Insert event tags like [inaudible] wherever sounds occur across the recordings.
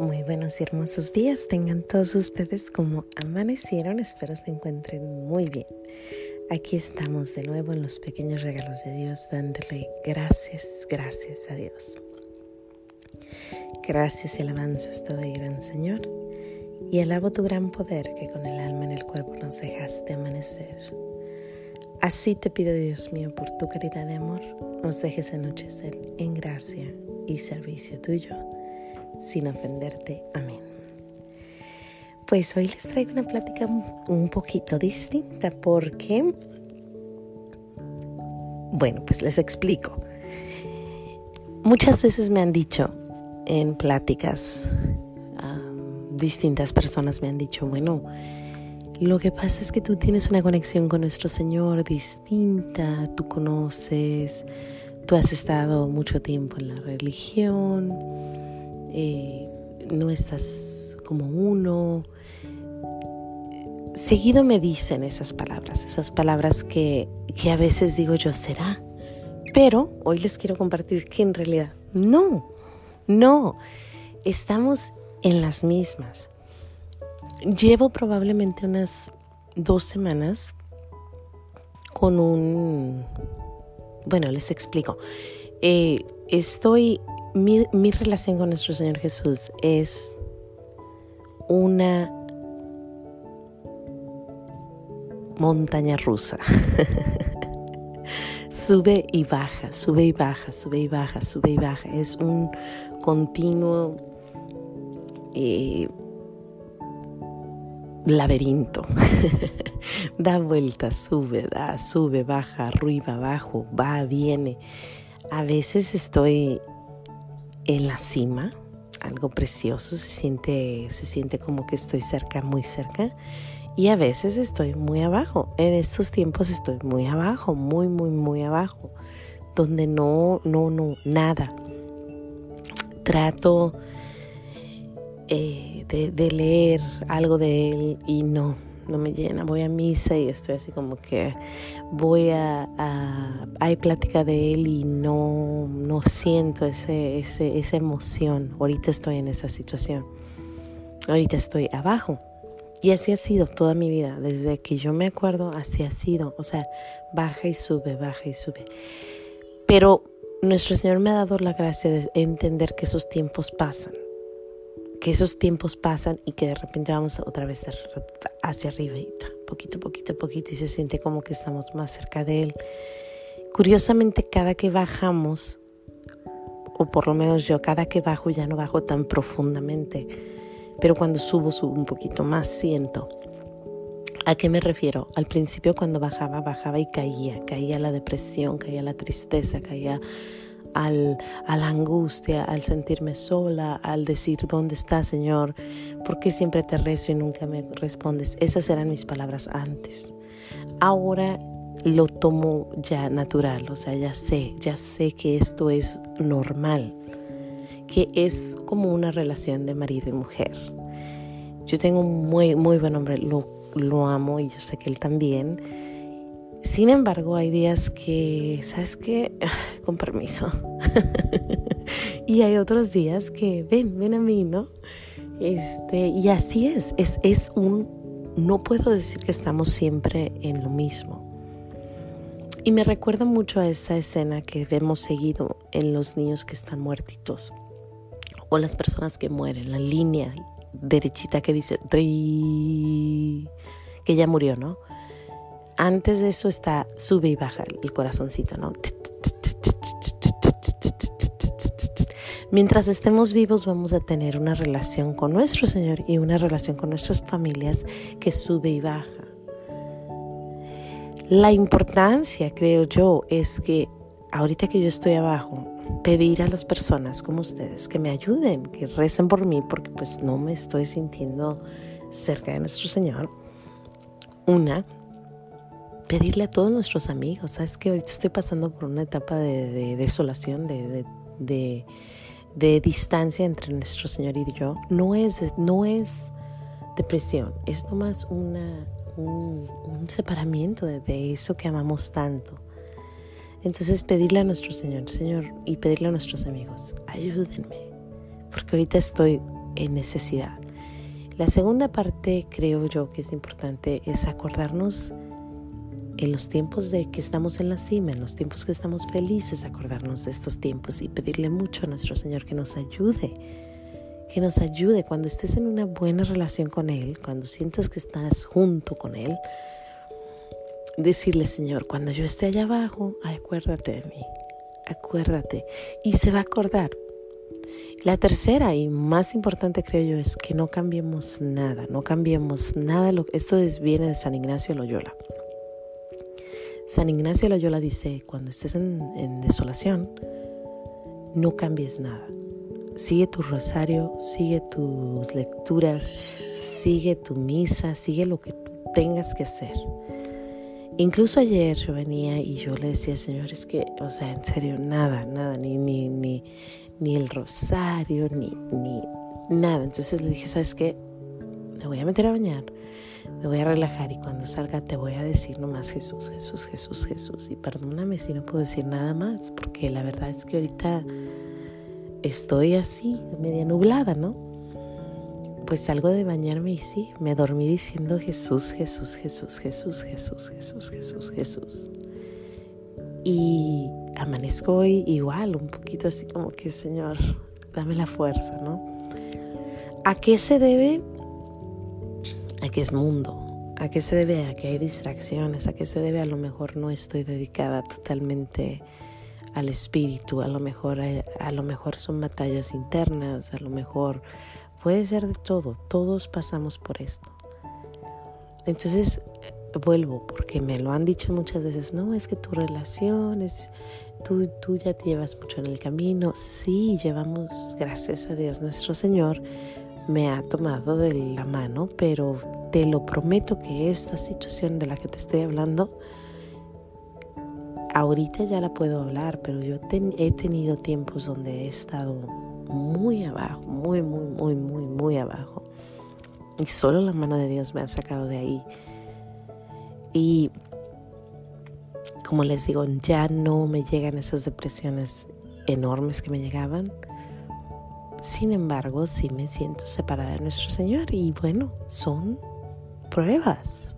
Muy buenos y hermosos días tengan todos ustedes como amanecieron. Espero se encuentren muy bien. Aquí estamos de nuevo en los pequeños regalos de Dios, dándole gracias, gracias a Dios. Gracias y alabanzas te doy, gran Señor, y alabo tu gran poder que con el alma en el cuerpo nos dejaste amanecer. Así te pido, Dios mío, por tu caridad de amor, nos dejes anochecer en gracia y servicio tuyo sin ofenderte. Amén. Pues hoy les traigo una plática un poquito distinta porque, bueno, pues les explico. Muchas veces me han dicho en pláticas, distintas personas me han dicho, bueno, lo que pasa es que tú tienes una conexión con nuestro Señor distinta, tú conoces, tú has estado mucho tiempo en la religión, eh, no estás como uno. Seguido me dicen esas palabras, esas palabras que, que a veces digo yo, ¿será? Pero hoy les quiero compartir que en realidad no, no, estamos en las mismas. Llevo probablemente unas dos semanas con un... Bueno, les explico. Eh, estoy mi, relación con nuestro Señor Jesús es una montaña rusa. [laughs] sube y baja, sube y baja, sube y baja, sube y baja. Es un continuo eh, laberinto. [laughs] da vueltas, sube, da, sube, baja, arriba, abajo, va, viene. A veces estoy en la cima, algo precioso, se siente, se siente como que estoy cerca, muy cerca. Y a veces estoy muy abajo. En estos tiempos estoy muy abajo, muy, muy, muy abajo. Donde no, no, no, nada. Trato eh, de, de leer algo de él y no, no me llena. Voy a misa y estoy así como que voy a, hay plática de él y no, no siento ese, ese, esa emoción. Ahorita estoy en esa situación. Ahorita estoy abajo. Y así ha sido toda mi vida. Desde que yo me acuerdo, así ha sido. O sea, baja y sube, baja y sube. Pero nuestro Señor me ha dado la gracia de entender que esos tiempos pasan que esos tiempos pasan y que de repente vamos otra vez hacia arriba, poquito, poquito, poquito, y se siente como que estamos más cerca de Él. Curiosamente, cada que bajamos, o por lo menos yo, cada que bajo ya no bajo tan profundamente, pero cuando subo, subo un poquito más, siento. ¿A qué me refiero? Al principio cuando bajaba, bajaba y caía, caía la depresión, caía la tristeza, caía al, a la angustia, al sentirme sola, al decir, ¿dónde estás, Señor? ¿Por qué siempre te rezo y nunca me respondes? Esas eran mis palabras antes. Ahora lo tomo ya natural, o sea, ya sé, ya sé que esto es normal, que es como una relación de marido y mujer. Yo tengo un muy, muy buen hombre, lo, lo amo y yo sé que él también sin embargo, hay días que, ¿sabes qué? [sighs] Con permiso. [laughs] y hay otros días que, ven, ven a mí, ¿no? Este, y así es, es, es un, no puedo decir que estamos siempre en lo mismo. Y me recuerda mucho a esa escena que hemos seguido en los niños que están muertitos o las personas que mueren, la línea derechita que dice que ya murió, ¿no? Antes de eso está sube y baja el corazoncito, ¿no? Mientras estemos vivos vamos a tener una relación con nuestro Señor y una relación con nuestras familias que sube y baja. La importancia, creo yo, es que ahorita que yo estoy abajo, pedir a las personas como ustedes que me ayuden, que recen por mí, porque pues no me estoy sintiendo cerca de nuestro Señor. Una, pedirle a todos nuestros amigos, sabes que ahorita estoy pasando por una etapa de, desolación, de, de, distancia entre nuestro Señor y yo. No es, no es depresión, es nomás una, un, un separamiento de, eso que amamos tanto. Entonces pedirle a nuestro Señor, Señor, y pedirle a nuestros amigos, ayúdenme, porque ahorita estoy en necesidad. La segunda parte creo yo que es importante es acordarnos en los tiempos de que estamos en la cima, en los tiempos que estamos felices, acordarnos de estos tiempos y pedirle mucho a nuestro Señor que nos ayude, que nos ayude cuando estés en una buena relación con Él, cuando sientas que estás junto con Él, decirle Señor, cuando yo esté allá abajo, acuérdate de mí, acuérdate. Y se va a acordar. La tercera y más importante creo yo es que no cambiemos nada, no cambiemos nada. Esto viene de San Ignacio Loyola. San Ignacio Loyola dice, cuando estés en, desolación, no cambies nada. Sigue tu rosario, sigue tus lecturas, sigue tu misa, sigue lo que tengas que hacer. Incluso ayer yo venía y yo le decía, Señor, es que, o sea, en serio, nada, nada, ni, ni, ni, ni el rosario, ni, ni nada. Entonces le dije, ¿sabes qué? Me voy a meter a bañar me voy a relajar y cuando salga te voy a decir nomás Jesús, Jesús, Jesús, Jesús. Y perdóname si no puedo decir nada más, porque la verdad es que ahorita estoy así, media nublada, ¿no? Pues salgo de bañarme y sí, me dormí diciendo Jesús, Jesús, Jesús, Jesús, Jesús, Jesús, Jesús, Jesús. Y amanezco hoy igual, un poquito así como que, Señor, dame la fuerza, ¿no? ¿A qué se debe? A qué es mundo, a qué se debe a que hay distracciones, a qué se debe a lo mejor no estoy dedicada totalmente al espíritu, a lo mejor a, lo mejor son batallas internas, a lo mejor puede ser de todo, todos pasamos por esto. Entonces vuelvo porque me lo han dicho muchas veces, no, es que tu relación es tú, tú ya te llevas mucho en el camino. Sí, llevamos, gracias a Dios nuestro Señor, me ha tomado de la mano, pero te lo prometo que esta situación de la que te estoy hablando, ahorita ya la puedo hablar, pero yo he tenido tiempos donde he estado muy abajo, muy, muy, muy, muy, muy abajo. Y solo la mano de Dios me ha sacado de ahí. Y como les digo, ya no me llegan esas depresiones enormes que me llegaban sin embargo, sí me siento separada de nuestro Señor y bueno, son pruebas.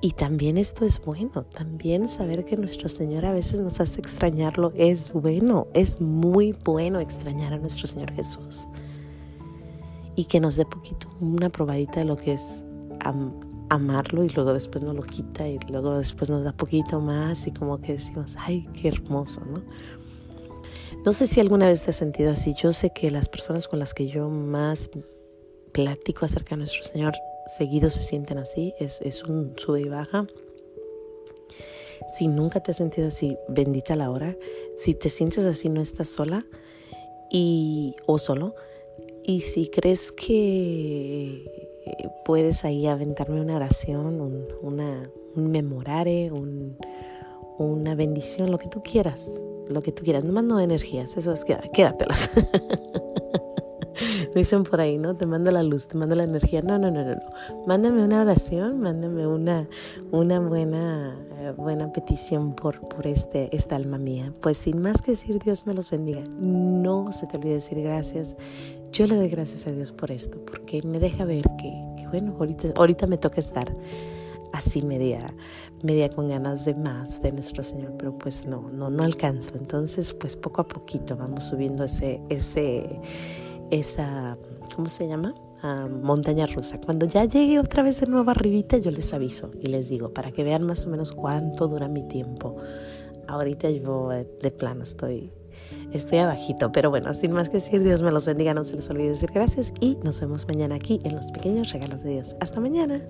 Y también esto es bueno, también saber que nuestro Señor a veces nos hace extrañarlo es bueno, es muy bueno extrañar a nuestro Señor Jesús. Y que nos dé poquito una probadita de lo que es amarlo y luego después nos lo quita y luego después nos da poquito más y como que decimos, ay, qué hermoso, ¿no? No sé si alguna vez te has sentido así. Yo sé que las personas con las que yo más platico acerca de nuestro Señor seguido se sienten así. Es, es un sube y baja. Si nunca te has sentido así, bendita la hora. Si te sientes así, no estás sola y, o solo. Y si crees que puedes ahí aventarme una oración, un, una, un memorare, un, una bendición, lo que tú quieras lo que tú quieras. No mando energías, esas quédatelas. [laughs] Dicen por ahí, ¿no? Te mando la luz, te mando la energía. No, no, no, no, no. Mándame una oración, mándame una, una buena, eh, buena petición por, por este, esta alma mía. Pues sin más que decir, Dios me los bendiga. No se te olvide decir gracias. Yo le doy gracias a Dios por esto, porque me deja ver que, que bueno, ahorita, ahorita me toca estar así media, media con ganas de más de nuestro Señor, pero pues no, no, no alcanzo. Entonces, pues poco a poquito vamos subiendo ese, ese, esa, ¿cómo se llama? Ah, montaña rusa. Cuando ya llegue otra vez de nuevo arribita, yo les aviso y les digo para que vean más o menos cuánto dura mi tiempo. Ahorita yo de plano estoy estoy abajito, pero bueno, sin más que decir, Dios me los bendiga, no se les olvide decir gracias y nos vemos mañana aquí en los pequeños regalos de Dios. Hasta mañana.